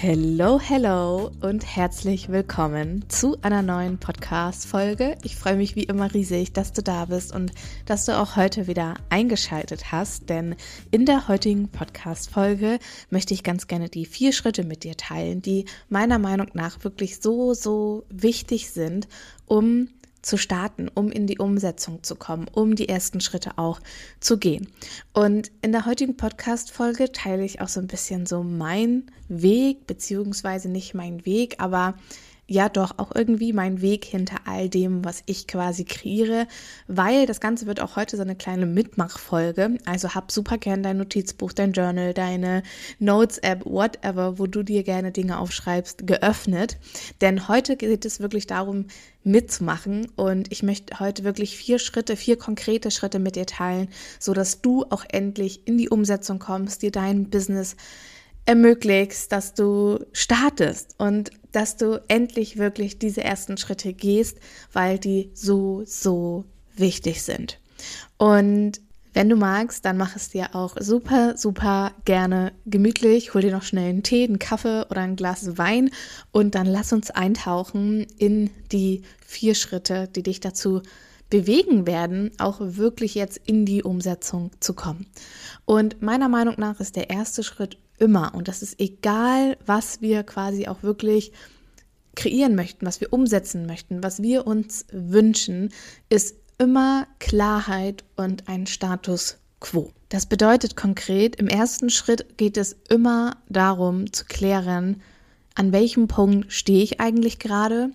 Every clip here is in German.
Hello, hello und herzlich willkommen zu einer neuen Podcast-Folge. Ich freue mich wie immer riesig, dass du da bist und dass du auch heute wieder eingeschaltet hast, denn in der heutigen Podcast-Folge möchte ich ganz gerne die vier Schritte mit dir teilen, die meiner Meinung nach wirklich so, so wichtig sind, um zu starten, um in die Umsetzung zu kommen, um die ersten Schritte auch zu gehen. Und in der heutigen Podcast-Folge teile ich auch so ein bisschen so mein Weg, beziehungsweise nicht mein Weg, aber ja doch auch irgendwie mein Weg hinter all dem, was ich quasi kreiere, weil das Ganze wird auch heute so eine kleine Mitmachfolge. Also hab super gern dein Notizbuch, dein Journal, deine Notes-App, whatever, wo du dir gerne Dinge aufschreibst, geöffnet. Denn heute geht es wirklich darum, mitzumachen und ich möchte heute wirklich vier Schritte, vier konkrete Schritte mit dir teilen, so dass du auch endlich in die Umsetzung kommst, dir dein Business ermöglichst, dass du startest und dass du endlich wirklich diese ersten Schritte gehst, weil die so, so wichtig sind. Und wenn du magst, dann mach es dir auch super, super gerne gemütlich. Hol dir noch schnell einen Tee, einen Kaffee oder ein Glas Wein und dann lass uns eintauchen in die vier Schritte, die dich dazu bewegen werden, auch wirklich jetzt in die Umsetzung zu kommen. Und meiner Meinung nach ist der erste Schritt immer. Und das ist egal, was wir quasi auch wirklich kreieren möchten, was wir umsetzen möchten, was wir uns wünschen, ist immer Klarheit und ein Status quo. Das bedeutet konkret, im ersten Schritt geht es immer darum zu klären, an welchem Punkt stehe ich eigentlich gerade,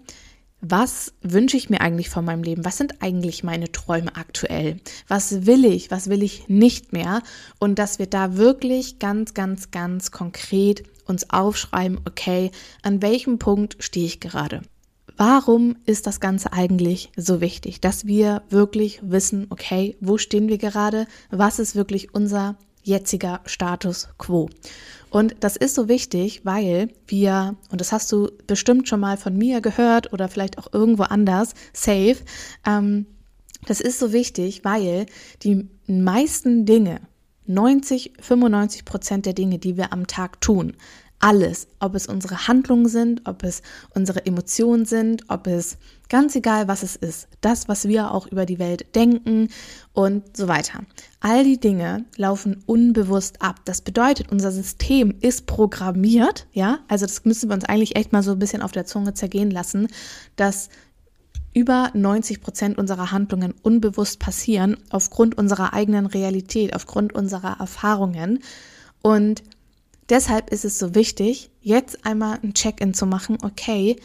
was wünsche ich mir eigentlich von meinem Leben? Was sind eigentlich meine Träume aktuell? Was will ich? Was will ich nicht mehr? Und dass wir da wirklich ganz, ganz, ganz konkret uns aufschreiben, okay, an welchem Punkt stehe ich gerade? Warum ist das Ganze eigentlich so wichtig, dass wir wirklich wissen, okay, wo stehen wir gerade? Was ist wirklich unser jetziger Status quo? Und das ist so wichtig, weil wir, und das hast du bestimmt schon mal von mir gehört oder vielleicht auch irgendwo anders, safe, ähm, das ist so wichtig, weil die meisten Dinge, 90, 95 Prozent der Dinge, die wir am Tag tun, alles, ob es unsere Handlungen sind, ob es unsere Emotionen sind, ob es ganz egal, was es ist, das, was wir auch über die Welt denken und so weiter. All die Dinge laufen unbewusst ab. Das bedeutet, unser System ist programmiert, ja, also das müssen wir uns eigentlich echt mal so ein bisschen auf der Zunge zergehen lassen, dass über 90 Prozent unserer Handlungen unbewusst passieren aufgrund unserer eigenen Realität, aufgrund unserer Erfahrungen und Deshalb ist es so wichtig, jetzt einmal ein Check-in zu machen, okay,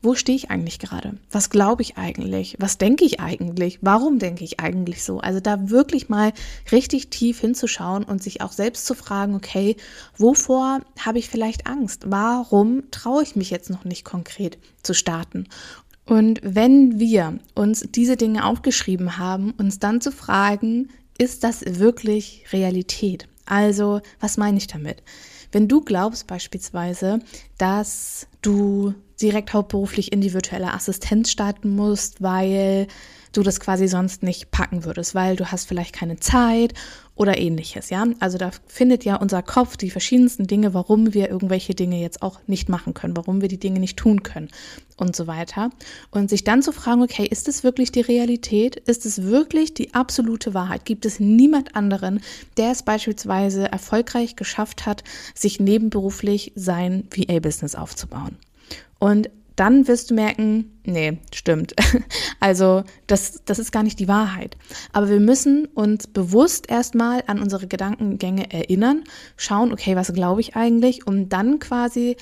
wo stehe ich eigentlich gerade? Was glaube ich eigentlich? Was denke ich eigentlich? Warum denke ich eigentlich so? Also da wirklich mal richtig tief hinzuschauen und sich auch selbst zu fragen, okay, wovor habe ich vielleicht Angst? Warum traue ich mich jetzt noch nicht konkret zu starten? Und wenn wir uns diese Dinge aufgeschrieben haben, uns dann zu fragen, ist das wirklich Realität? Also, was meine ich damit? Wenn du glaubst beispielsweise, dass du direkt hauptberuflich in die virtuelle Assistenz starten musst, weil du das quasi sonst nicht packen würdest, weil du hast vielleicht keine Zeit oder ähnliches, ja? Also da findet ja unser Kopf die verschiedensten Dinge, warum wir irgendwelche Dinge jetzt auch nicht machen können, warum wir die Dinge nicht tun können und so weiter. Und sich dann zu fragen, okay, ist es wirklich die Realität? Ist es wirklich die absolute Wahrheit? Gibt es niemand anderen, der es beispielsweise erfolgreich geschafft hat, sich nebenberuflich sein VA-Business aufzubauen? Und dann wirst du merken, nee, stimmt. Also das, das ist gar nicht die Wahrheit. Aber wir müssen uns bewusst erstmal an unsere Gedankengänge erinnern, schauen, okay, was glaube ich eigentlich, um dann quasi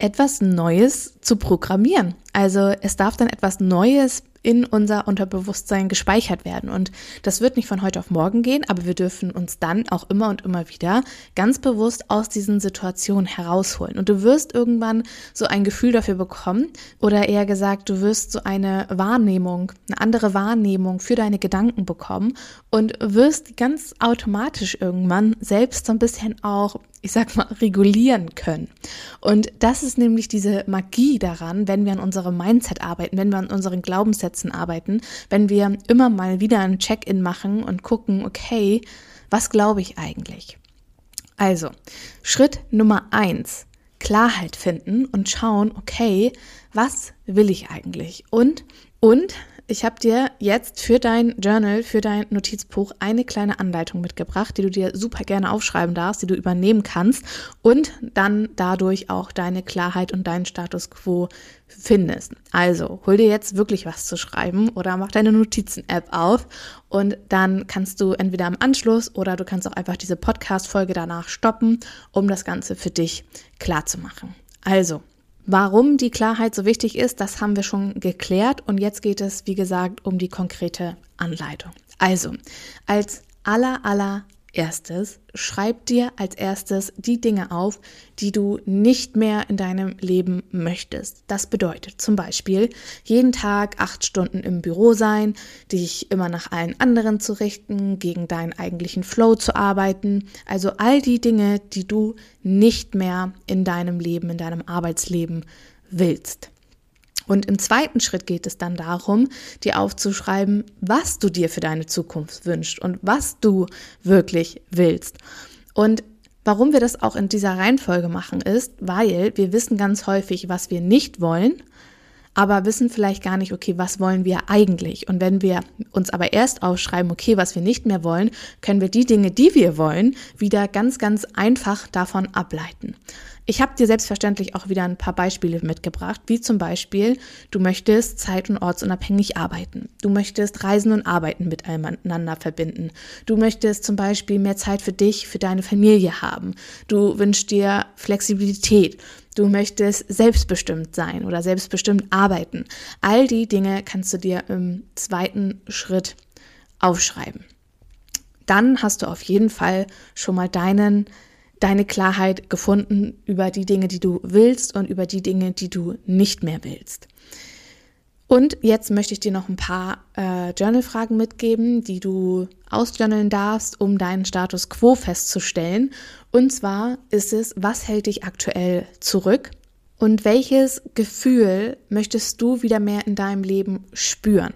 etwas Neues zu programmieren. Also es darf dann etwas Neues in unser Unterbewusstsein gespeichert werden. Und das wird nicht von heute auf morgen gehen, aber wir dürfen uns dann auch immer und immer wieder ganz bewusst aus diesen Situationen herausholen. Und du wirst irgendwann so ein Gefühl dafür bekommen oder eher gesagt, du wirst so eine Wahrnehmung, eine andere Wahrnehmung für deine Gedanken bekommen und wirst ganz automatisch irgendwann selbst so ein bisschen auch ich sag mal, regulieren können. Und das ist nämlich diese Magie daran, wenn wir an unserem Mindset arbeiten, wenn wir an unseren Glaubenssätzen arbeiten, wenn wir immer mal wieder ein Check-in machen und gucken, okay, was glaube ich eigentlich? Also, Schritt Nummer eins, Klarheit finden und schauen, okay, was will ich eigentlich? Und, und ich habe dir jetzt für dein Journal, für dein Notizbuch eine kleine Anleitung mitgebracht, die du dir super gerne aufschreiben darfst, die du übernehmen kannst und dann dadurch auch deine Klarheit und deinen Status quo findest. Also hol dir jetzt wirklich was zu schreiben oder mach deine Notizen-App auf und dann kannst du entweder am Anschluss oder du kannst auch einfach diese Podcast-Folge danach stoppen, um das Ganze für dich klar zu machen. Also, Warum die Klarheit so wichtig ist, das haben wir schon geklärt und jetzt geht es, wie gesagt, um die konkrete Anleitung. Also, als aller, aller erstes, schreib dir als erstes die Dinge auf, die du nicht mehr in deinem Leben möchtest. Das bedeutet zum Beispiel jeden Tag acht Stunden im Büro sein, dich immer nach allen anderen zu richten, gegen deinen eigentlichen Flow zu arbeiten. Also all die Dinge, die du nicht mehr in deinem Leben, in deinem Arbeitsleben willst. Und im zweiten Schritt geht es dann darum, dir aufzuschreiben, was du dir für deine Zukunft wünschst und was du wirklich willst. Und warum wir das auch in dieser Reihenfolge machen, ist, weil wir wissen ganz häufig, was wir nicht wollen, aber wissen vielleicht gar nicht, okay, was wollen wir eigentlich? Und wenn wir uns aber erst aufschreiben, okay, was wir nicht mehr wollen, können wir die Dinge, die wir wollen, wieder ganz, ganz einfach davon ableiten. Ich habe dir selbstverständlich auch wieder ein paar Beispiele mitgebracht, wie zum Beispiel, du möchtest zeit- und ortsunabhängig arbeiten. Du möchtest Reisen und Arbeiten miteinander verbinden. Du möchtest zum Beispiel mehr Zeit für dich, für deine Familie haben. Du wünschst dir Flexibilität. Du möchtest selbstbestimmt sein oder selbstbestimmt arbeiten. All die Dinge kannst du dir im zweiten Schritt aufschreiben. Dann hast du auf jeden Fall schon mal deinen deine Klarheit gefunden über die Dinge, die du willst und über die Dinge, die du nicht mehr willst. Und jetzt möchte ich dir noch ein paar äh, Journal-Fragen mitgeben, die du ausjournalen darfst, um deinen Status quo festzustellen. Und zwar ist es, was hält dich aktuell zurück? Und welches Gefühl möchtest du wieder mehr in deinem Leben spüren?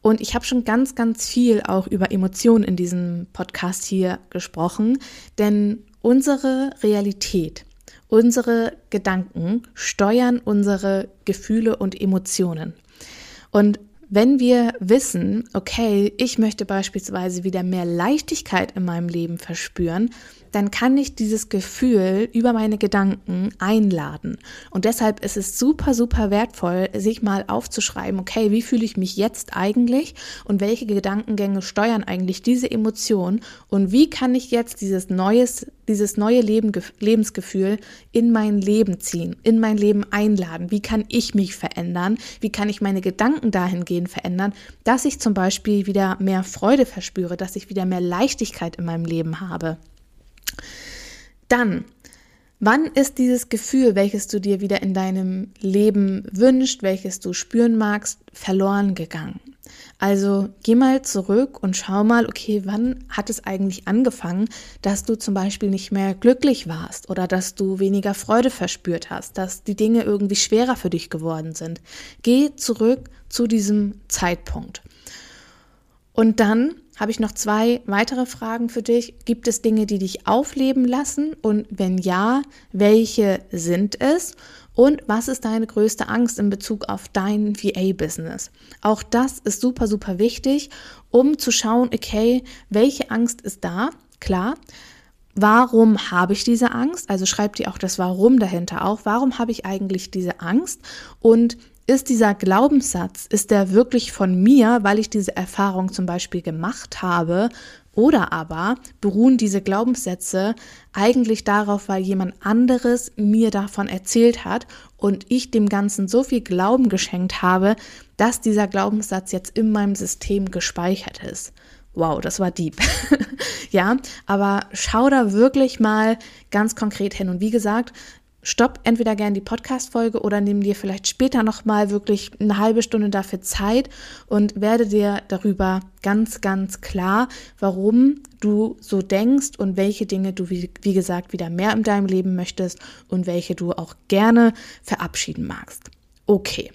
Und ich habe schon ganz, ganz viel auch über Emotionen in diesem Podcast hier gesprochen, denn Unsere Realität, unsere Gedanken steuern unsere Gefühle und Emotionen. Und wenn wir wissen, okay, ich möchte beispielsweise wieder mehr Leichtigkeit in meinem Leben verspüren, dann kann ich dieses Gefühl über meine Gedanken einladen. Und deshalb ist es super, super wertvoll, sich mal aufzuschreiben, okay, wie fühle ich mich jetzt eigentlich und welche Gedankengänge steuern eigentlich diese Emotion und wie kann ich jetzt dieses neues, dieses neue Leben, Lebensgefühl in mein Leben ziehen, in mein Leben einladen? Wie kann ich mich verändern? Wie kann ich meine Gedanken dahingehend verändern, dass ich zum Beispiel wieder mehr Freude verspüre, dass ich wieder mehr Leichtigkeit in meinem Leben habe? Dann, wann ist dieses Gefühl, welches du dir wieder in deinem Leben wünschst, welches du spüren magst, verloren gegangen? Also geh mal zurück und schau mal, okay, wann hat es eigentlich angefangen, dass du zum Beispiel nicht mehr glücklich warst oder dass du weniger Freude verspürt hast, dass die Dinge irgendwie schwerer für dich geworden sind. Geh zurück zu diesem Zeitpunkt. Und dann habe ich noch zwei weitere Fragen für dich. Gibt es Dinge, die dich aufleben lassen? Und wenn ja, welche sind es? Und was ist deine größte Angst in Bezug auf dein VA-Business? Auch das ist super, super wichtig, um zu schauen, okay, welche Angst ist da? Klar. Warum habe ich diese Angst? Also schreib dir auch das Warum dahinter auf. Warum habe ich eigentlich diese Angst? Und ist dieser Glaubenssatz, ist der wirklich von mir, weil ich diese Erfahrung zum Beispiel gemacht habe? Oder aber beruhen diese Glaubenssätze eigentlich darauf, weil jemand anderes mir davon erzählt hat und ich dem Ganzen so viel Glauben geschenkt habe, dass dieser Glaubenssatz jetzt in meinem System gespeichert ist. Wow, das war deep. ja, aber schau da wirklich mal ganz konkret hin. Und wie gesagt, stopp entweder gerne die Podcast-Folge oder nimm dir vielleicht später nochmal wirklich eine halbe Stunde dafür Zeit und werde dir darüber ganz, ganz klar, warum du so denkst und welche Dinge du, wie, wie gesagt, wieder mehr in deinem Leben möchtest und welche du auch gerne verabschieden magst. Okay,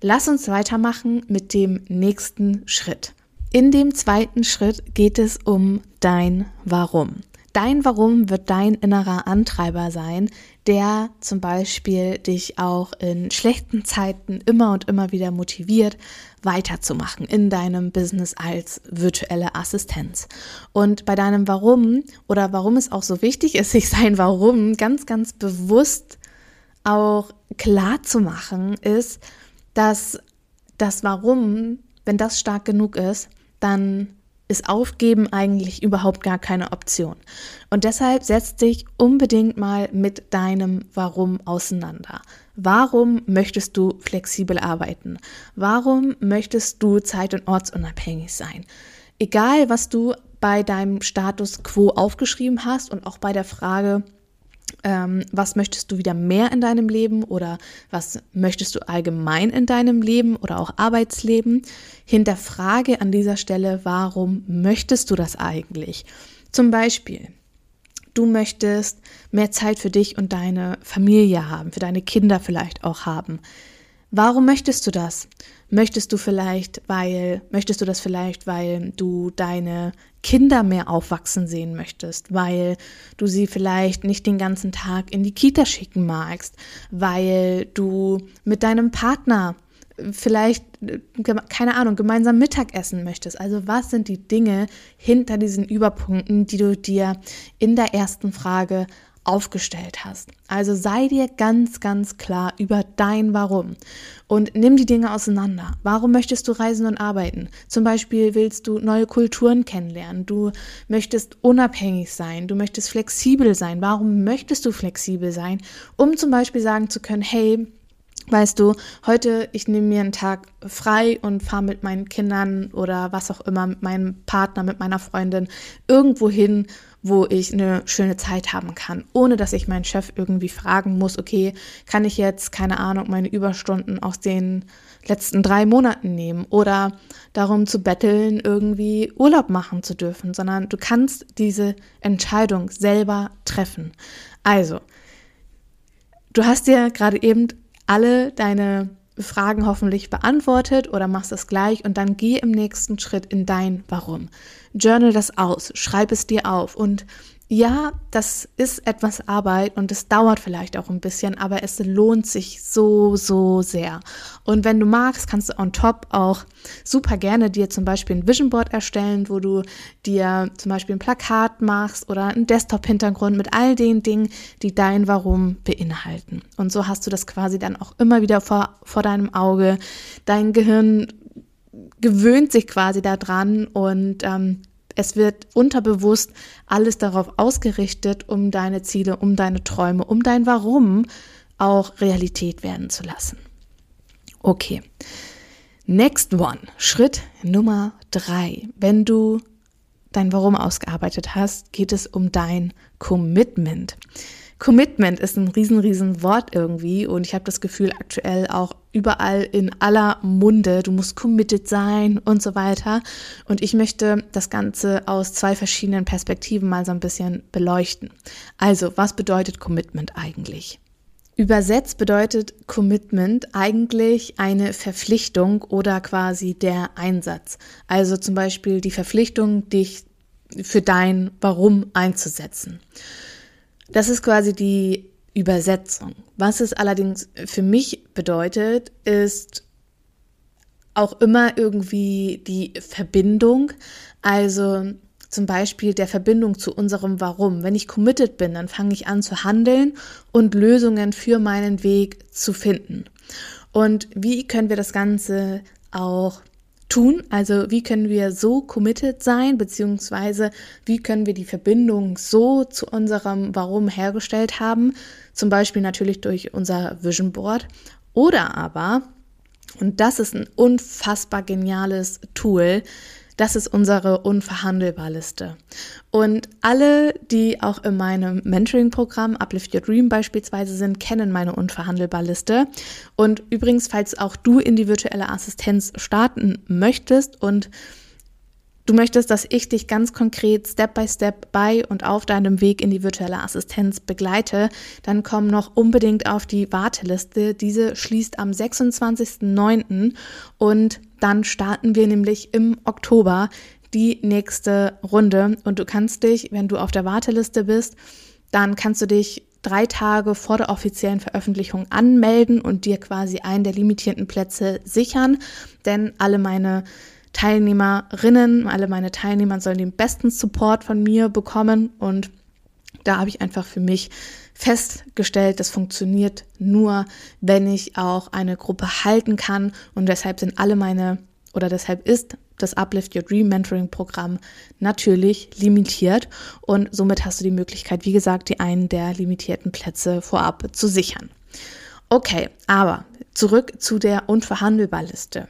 lass uns weitermachen mit dem nächsten Schritt. In dem zweiten Schritt geht es um dein Warum. Dein Warum wird dein innerer Antreiber sein, der zum Beispiel dich auch in schlechten Zeiten immer und immer wieder motiviert, weiterzumachen in deinem Business als virtuelle Assistenz. Und bei deinem Warum oder warum es auch so wichtig ist, sich sein Warum ganz, ganz bewusst auch klar zu machen, ist, dass das Warum, wenn das stark genug ist, dann ist Aufgeben eigentlich überhaupt gar keine Option. Und deshalb setz dich unbedingt mal mit deinem Warum auseinander. Warum möchtest du flexibel arbeiten? Warum möchtest du zeit- und ortsunabhängig sein? Egal, was du bei deinem Status quo aufgeschrieben hast und auch bei der Frage, ähm, was möchtest du wieder mehr in deinem Leben oder was möchtest du allgemein in deinem Leben oder auch Arbeitsleben? Hinterfrage an dieser Stelle, warum möchtest du das eigentlich? Zum Beispiel, du möchtest mehr Zeit für dich und deine Familie haben, für deine Kinder vielleicht auch haben. Warum möchtest du das? Möchtest du vielleicht, weil, möchtest du das vielleicht, weil du deine Kinder mehr aufwachsen sehen möchtest, weil du sie vielleicht nicht den ganzen Tag in die Kita schicken magst, weil du mit deinem Partner vielleicht, keine Ahnung, gemeinsam Mittagessen möchtest. Also was sind die Dinge hinter diesen Überpunkten, die du dir in der ersten Frage aufgestellt hast. Also sei dir ganz, ganz klar über dein Warum und nimm die Dinge auseinander. Warum möchtest du reisen und arbeiten? Zum Beispiel willst du neue Kulturen kennenlernen, du möchtest unabhängig sein, du möchtest flexibel sein. Warum möchtest du flexibel sein? Um zum Beispiel sagen zu können, hey, Weißt du, heute ich nehme mir einen Tag frei und fahre mit meinen Kindern oder was auch immer, mit meinem Partner, mit meiner Freundin irgendwo hin wo ich eine schöne Zeit haben kann, ohne dass ich meinen Chef irgendwie fragen muss, okay, kann ich jetzt, keine Ahnung, meine Überstunden aus den letzten drei Monaten nehmen oder darum zu betteln, irgendwie Urlaub machen zu dürfen, sondern du kannst diese Entscheidung selber treffen. Also, du hast dir gerade eben alle deine Fragen hoffentlich beantwortet oder machst es gleich und dann geh im nächsten Schritt in dein Warum. Journal das aus, schreib es dir auf und ja, das ist etwas Arbeit und es dauert vielleicht auch ein bisschen, aber es lohnt sich so, so sehr. Und wenn du magst, kannst du on top auch super gerne dir zum Beispiel ein Vision Board erstellen, wo du dir zum Beispiel ein Plakat machst oder einen Desktop-Hintergrund mit all den Dingen, die dein Warum beinhalten. Und so hast du das quasi dann auch immer wieder vor, vor deinem Auge. Dein Gehirn gewöhnt sich quasi daran und ähm, es wird unterbewusst alles darauf ausgerichtet, um deine Ziele, um deine Träume, um dein Warum auch Realität werden zu lassen. Okay. Next one. Schritt Nummer drei. Wenn du dein Warum ausgearbeitet hast, geht es um dein Commitment. Commitment ist ein riesen, riesen Wort irgendwie und ich habe das Gefühl aktuell auch überall in aller Munde, du musst committed sein und so weiter. Und ich möchte das Ganze aus zwei verschiedenen Perspektiven mal so ein bisschen beleuchten. Also, was bedeutet Commitment eigentlich? Übersetzt bedeutet Commitment eigentlich eine Verpflichtung oder quasi der Einsatz. Also zum Beispiel die Verpflichtung, dich für dein Warum einzusetzen. Das ist quasi die Übersetzung. Was es allerdings für mich bedeutet, ist auch immer irgendwie die Verbindung. Also zum Beispiel der Verbindung zu unserem Warum. Wenn ich committed bin, dann fange ich an zu handeln und Lösungen für meinen Weg zu finden. Und wie können wir das Ganze auch tun? Also wie können wir so committed sein, beziehungsweise wie können wir die Verbindung so zu unserem Warum hergestellt haben? Zum Beispiel natürlich durch unser Vision Board oder aber, und das ist ein unfassbar geniales Tool, das ist unsere Unverhandelbar-Liste. Und alle, die auch in meinem Mentoring-Programm Uplift Your Dream beispielsweise sind, kennen meine Unverhandelbar-Liste. Und übrigens, falls auch du in die virtuelle Assistenz starten möchtest und Du möchtest, dass ich dich ganz konkret Step by Step bei und auf deinem Weg in die virtuelle Assistenz begleite, dann komm noch unbedingt auf die Warteliste. Diese schließt am 26.09. und dann starten wir nämlich im Oktober die nächste Runde. Und du kannst dich, wenn du auf der Warteliste bist, dann kannst du dich drei Tage vor der offiziellen Veröffentlichung anmelden und dir quasi einen der limitierten Plätze sichern, denn alle meine Teilnehmerinnen, alle meine Teilnehmer sollen den besten Support von mir bekommen. Und da habe ich einfach für mich festgestellt, das funktioniert nur, wenn ich auch eine Gruppe halten kann und deshalb sind alle meine oder deshalb ist das Uplift Your Dream Mentoring Programm natürlich limitiert und somit hast du die Möglichkeit, wie gesagt, die einen der limitierten Plätze vorab zu sichern. Okay, aber zurück zu der Unverhandelbar-Liste.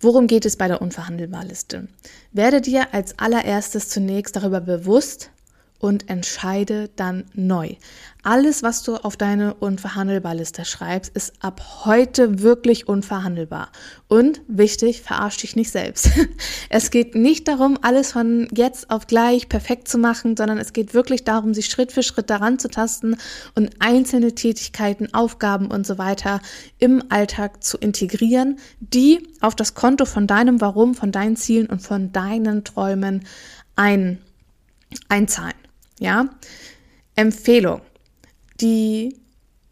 Worum geht es bei der Unverhandelbar-Liste? Werde dir als allererstes zunächst darüber bewusst, und entscheide dann neu. Alles, was du auf deine Unverhandelbar-Liste schreibst, ist ab heute wirklich unverhandelbar. Und wichtig, verarsch dich nicht selbst. Es geht nicht darum, alles von jetzt auf gleich perfekt zu machen, sondern es geht wirklich darum, sich Schritt für Schritt daran zu tasten und einzelne Tätigkeiten, Aufgaben und so weiter im Alltag zu integrieren, die auf das Konto von deinem Warum, von deinen Zielen und von deinen Träumen ein, einzahlen. Ja, Empfehlung. Die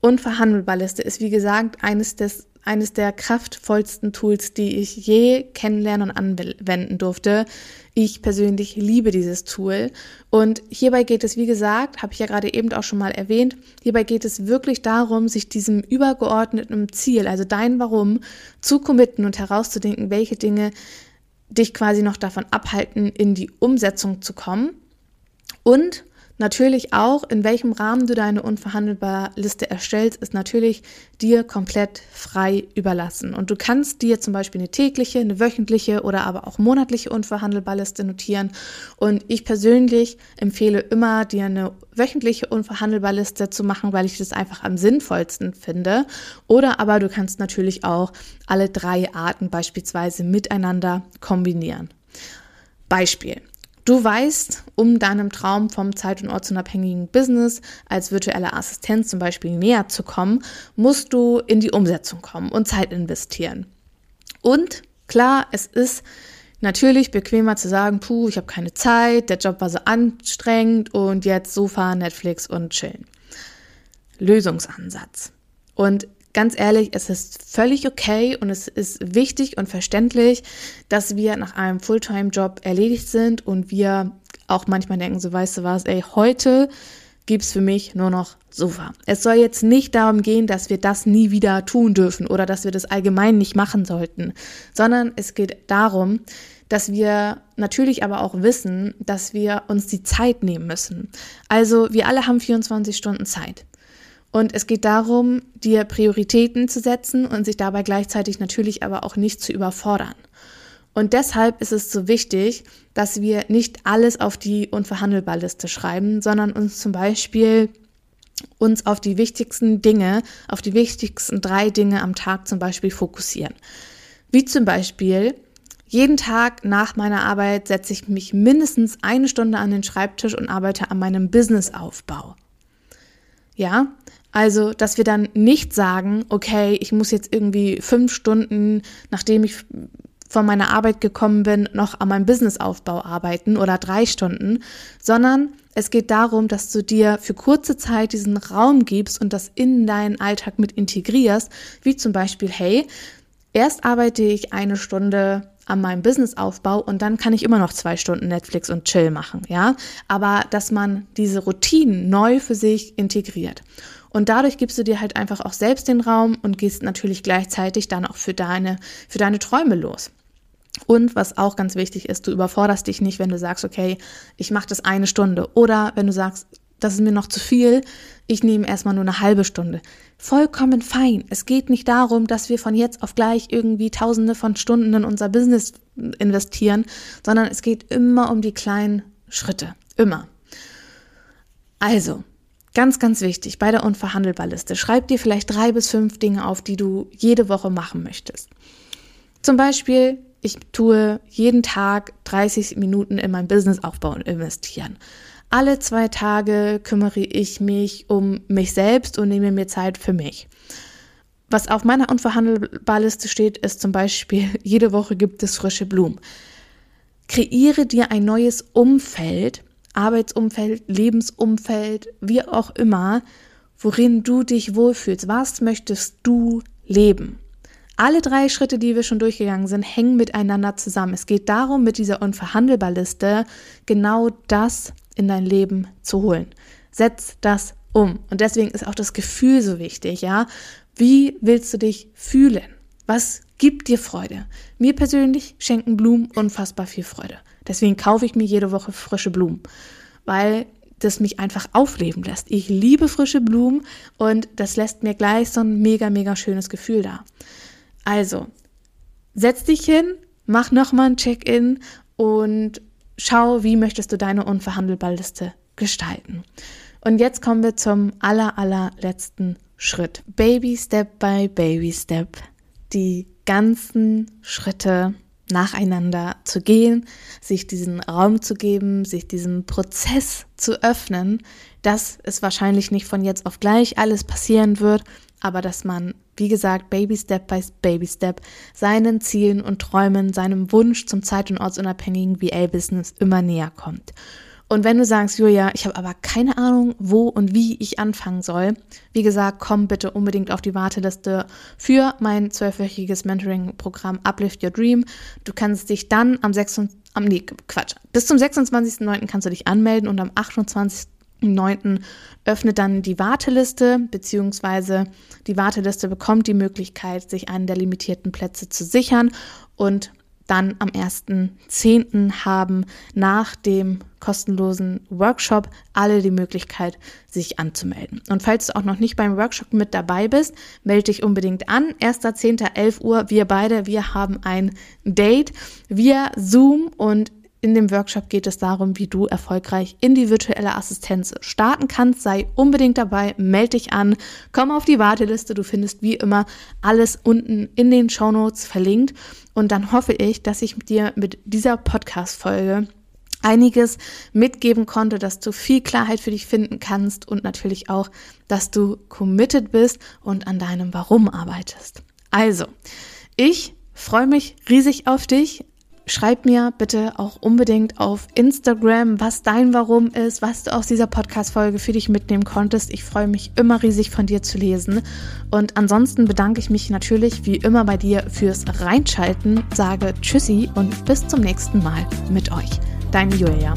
Unverhandelbar-Liste ist, wie gesagt, eines, des, eines der kraftvollsten Tools, die ich je kennenlernen und anwenden durfte. Ich persönlich liebe dieses Tool. Und hierbei geht es, wie gesagt, habe ich ja gerade eben auch schon mal erwähnt, hierbei geht es wirklich darum, sich diesem übergeordneten Ziel, also dein Warum, zu committen und herauszudenken, welche Dinge dich quasi noch davon abhalten, in die Umsetzung zu kommen. Und Natürlich auch, in welchem Rahmen du deine unverhandelbar Liste erstellst, ist natürlich dir komplett frei überlassen. Und du kannst dir zum Beispiel eine tägliche, eine wöchentliche oder aber auch monatliche unverhandelbar Liste notieren. Und ich persönlich empfehle immer, dir eine wöchentliche unverhandelbar Liste zu machen, weil ich das einfach am sinnvollsten finde. Oder aber du kannst natürlich auch alle drei Arten beispielsweise miteinander kombinieren. Beispiel. Du weißt, um deinem Traum vom zeit- und ortsunabhängigen Business als virtuelle Assistenz zum Beispiel näher zu kommen, musst du in die Umsetzung kommen und Zeit investieren. Und klar, es ist natürlich bequemer zu sagen, puh, ich habe keine Zeit, der Job war so anstrengend und jetzt Sofa, Netflix und chillen. Lösungsansatz. Und ganz ehrlich, es ist völlig okay und es ist wichtig und verständlich, dass wir nach einem Fulltime-Job erledigt sind und wir auch manchmal denken, so weißt du was, ey, heute gibt's für mich nur noch Sofa. Es soll jetzt nicht darum gehen, dass wir das nie wieder tun dürfen oder dass wir das allgemein nicht machen sollten, sondern es geht darum, dass wir natürlich aber auch wissen, dass wir uns die Zeit nehmen müssen. Also wir alle haben 24 Stunden Zeit. Und es geht darum, dir Prioritäten zu setzen und sich dabei gleichzeitig natürlich aber auch nicht zu überfordern. Und deshalb ist es so wichtig, dass wir nicht alles auf die Unverhandelbar-Liste schreiben, sondern uns zum Beispiel uns auf die wichtigsten Dinge, auf die wichtigsten drei Dinge am Tag zum Beispiel fokussieren. Wie zum Beispiel, jeden Tag nach meiner Arbeit setze ich mich mindestens eine Stunde an den Schreibtisch und arbeite an meinem Businessaufbau. Ja, also, dass wir dann nicht sagen, okay, ich muss jetzt irgendwie fünf Stunden, nachdem ich von meiner Arbeit gekommen bin, noch an meinem Businessaufbau arbeiten oder drei Stunden, sondern es geht darum, dass du dir für kurze Zeit diesen Raum gibst und das in deinen Alltag mit integrierst, wie zum Beispiel, hey, erst arbeite ich eine Stunde an meinem Businessaufbau und dann kann ich immer noch zwei Stunden Netflix und Chill machen, ja. Aber dass man diese Routinen neu für sich integriert. Und dadurch gibst du dir halt einfach auch selbst den Raum und gehst natürlich gleichzeitig dann auch für deine, für deine Träume los. Und was auch ganz wichtig ist, du überforderst dich nicht, wenn du sagst, okay, ich mache das eine Stunde. Oder wenn du sagst, das ist mir noch zu viel, ich nehme erstmal nur eine halbe Stunde. Vollkommen fein. Es geht nicht darum, dass wir von jetzt auf gleich irgendwie tausende von Stunden in unser Business investieren, sondern es geht immer um die kleinen Schritte. Immer. Also, ganz, ganz wichtig bei der Unverhandelbarliste, schreib dir vielleicht drei bis fünf Dinge auf, die du jede Woche machen möchtest. Zum Beispiel, ich tue jeden Tag 30 Minuten in mein Businessaufbau und investieren. Alle zwei Tage kümmere ich mich um mich selbst und nehme mir Zeit für mich. Was auf meiner Unverhandelbarliste steht, ist zum Beispiel, jede Woche gibt es frische Blumen. Kreiere dir ein neues Umfeld, Arbeitsumfeld, Lebensumfeld, wie auch immer, worin du dich wohlfühlst. Was möchtest du leben? Alle drei Schritte, die wir schon durchgegangen sind, hängen miteinander zusammen. Es geht darum, mit dieser Unverhandelbarliste genau das in dein Leben zu holen. Setz das um. Und deswegen ist auch das Gefühl so wichtig, ja. Wie willst du dich fühlen? Was gibt dir Freude? Mir persönlich schenken Blumen unfassbar viel Freude. Deswegen kaufe ich mir jede Woche frische Blumen, weil das mich einfach aufleben lässt. Ich liebe frische Blumen und das lässt mir gleich so ein mega, mega schönes Gefühl da. Also, setz dich hin, mach nochmal ein Check-in und schau, wie möchtest du deine Unverhandelbarliste gestalten. Und jetzt kommen wir zum aller, allerletzten Schritt. Baby Step by Baby Step. Die ganzen Schritte nacheinander zu gehen, sich diesen Raum zu geben, sich diesem Prozess zu öffnen, dass es wahrscheinlich nicht von jetzt auf gleich alles passieren wird, aber dass man, wie gesagt, Baby Step by Baby Step seinen Zielen und Träumen, seinem Wunsch zum zeit- und ortsunabhängigen VA-Business immer näher kommt. Und wenn du sagst, Julia, ich habe aber keine Ahnung, wo und wie ich anfangen soll, wie gesagt, komm bitte unbedingt auf die Warteliste für mein zwölfwöchiges Mentoring-Programm Uplift Your Dream. Du kannst dich dann am 6. Am, nee, Quatsch. Bis zum 26.09. kannst du dich anmelden und am 28. 9. öffnet dann die Warteliste, beziehungsweise die Warteliste bekommt die Möglichkeit, sich einen der limitierten Plätze zu sichern und dann am 1.10. haben nach dem kostenlosen Workshop alle die Möglichkeit, sich anzumelden. Und falls du auch noch nicht beim Workshop mit dabei bist, melde dich unbedingt an. 1.10. 11 Uhr, wir beide, wir haben ein Date via Zoom und in dem Workshop geht es darum, wie du erfolgreich in die virtuelle Assistenz starten kannst. Sei unbedingt dabei, melde dich an, komm auf die Warteliste. Du findest wie immer alles unten in den Show Notes verlinkt. Und dann hoffe ich, dass ich dir mit dieser Podcast-Folge einiges mitgeben konnte, dass du viel Klarheit für dich finden kannst und natürlich auch, dass du committed bist und an deinem Warum arbeitest. Also, ich freue mich riesig auf dich. Schreib mir bitte auch unbedingt auf Instagram, was dein Warum ist, was du aus dieser Podcast-Folge für dich mitnehmen konntest. Ich freue mich immer riesig von dir zu lesen. Und ansonsten bedanke ich mich natürlich wie immer bei dir fürs Reinschalten, sage Tschüssi und bis zum nächsten Mal mit euch. Deine Julia.